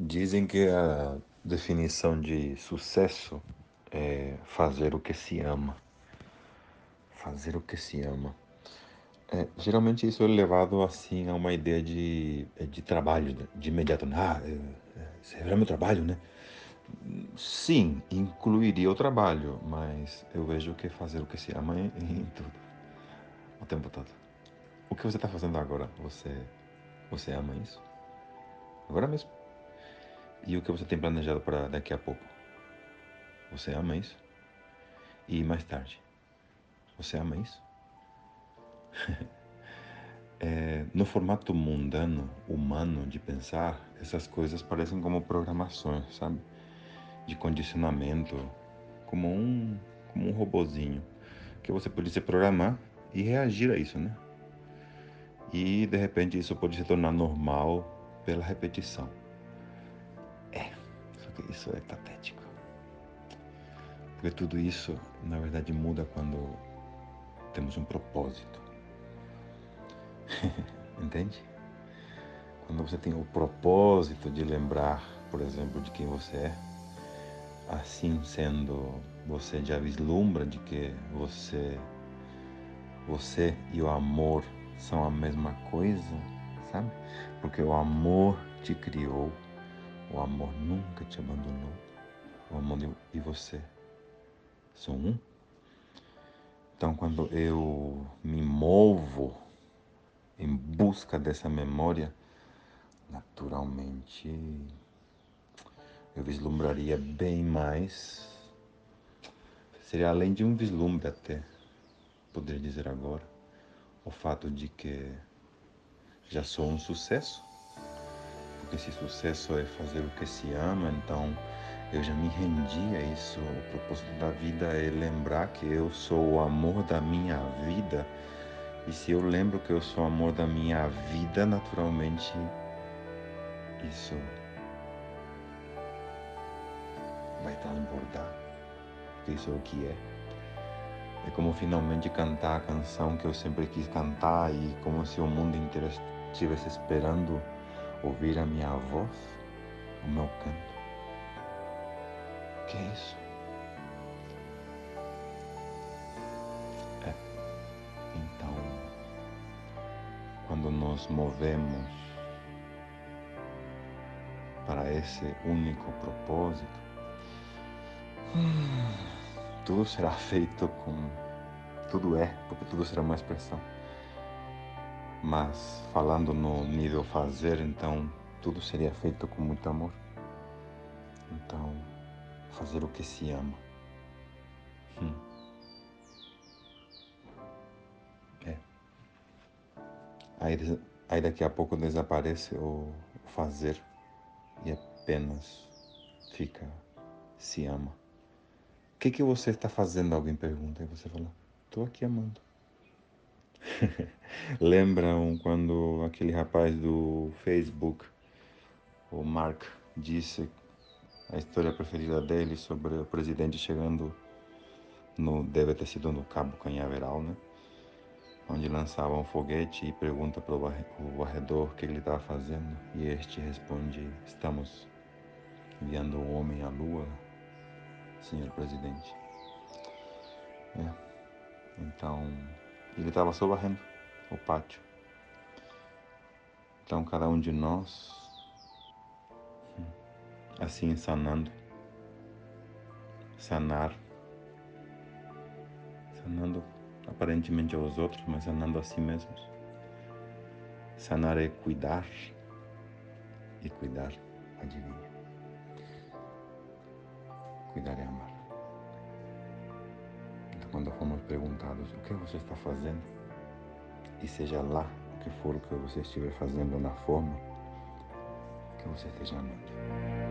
Dizem que a definição de sucesso é fazer o que se ama. Fazer o que se ama. É, geralmente isso é levado assim a uma ideia de, de trabalho, né? de imediato. Ah, esse é meu trabalho, né? Sim, incluiria o trabalho, mas eu vejo que fazer o que se ama em, em tudo, o tempo todo. O que você está fazendo agora, você, você ama isso? Agora mesmo. E o que você tem planejado para daqui a pouco? Você ama isso? E mais tarde? Você ama isso? é, no formato mundano, humano de pensar, essas coisas parecem como programações, sabe? De condicionamento, como um, como um robozinho que você pode se programar e reagir a isso, né? E de repente isso pode se tornar normal pela repetição. Isso é patético. Porque tudo isso, na verdade, muda quando temos um propósito. Entende? Quando você tem o propósito de lembrar, por exemplo, de quem você é, assim sendo, você já vislumbra de que você, você e o amor são a mesma coisa, sabe? Porque o amor te criou, o amor nunca te abandonou, o amor e você são um. Então, quando eu me movo em busca dessa memória, naturalmente eu vislumbraria bem mais. Seria além de um vislumbre até, poderia dizer agora, o fato de que já sou um sucesso. Porque se sucesso é fazer o que se ama, então eu já me rendi a isso. O propósito da vida é lembrar que eu sou o amor da minha vida. E se eu lembro que eu sou o amor da minha vida, naturalmente isso vai transbordar. Porque isso é o que é. É como finalmente cantar a canção que eu sempre quis cantar e como se o mundo inteiro estivesse esperando ouvir a minha voz, o meu canto que é isso? É. Então, quando nos movemos para esse único propósito, hum, tudo será feito com. Tudo é, porque tudo será uma expressão. Mas falando no nível fazer, então tudo seria feito com muito amor. Então, fazer o que se ama. Hum. É. Aí, aí daqui a pouco desaparece o fazer e apenas fica se ama. O que, que você está fazendo? Alguém pergunta. E você fala, estou aqui amando. Lembram quando aquele rapaz do Facebook, o Mark, disse a história preferida dele sobre o presidente chegando no deve ter sido no Cabo Canhaveral, né? Onde lançava um foguete e pergunta para o varredor o que ele estava fazendo e este responde: estamos enviando um homem à Lua, senhor presidente. É. Então ele estava só varrendo o pátio. Então cada um de nós assim sanando, sanar, sanando aparentemente aos outros, mas sanando a si mesmos. Sanar é cuidar e cuidar, adivinha. Cuidar é amar. Quando fomos perguntados o que você está fazendo, e seja lá o que for o que você estiver fazendo na forma, que você esteja amando.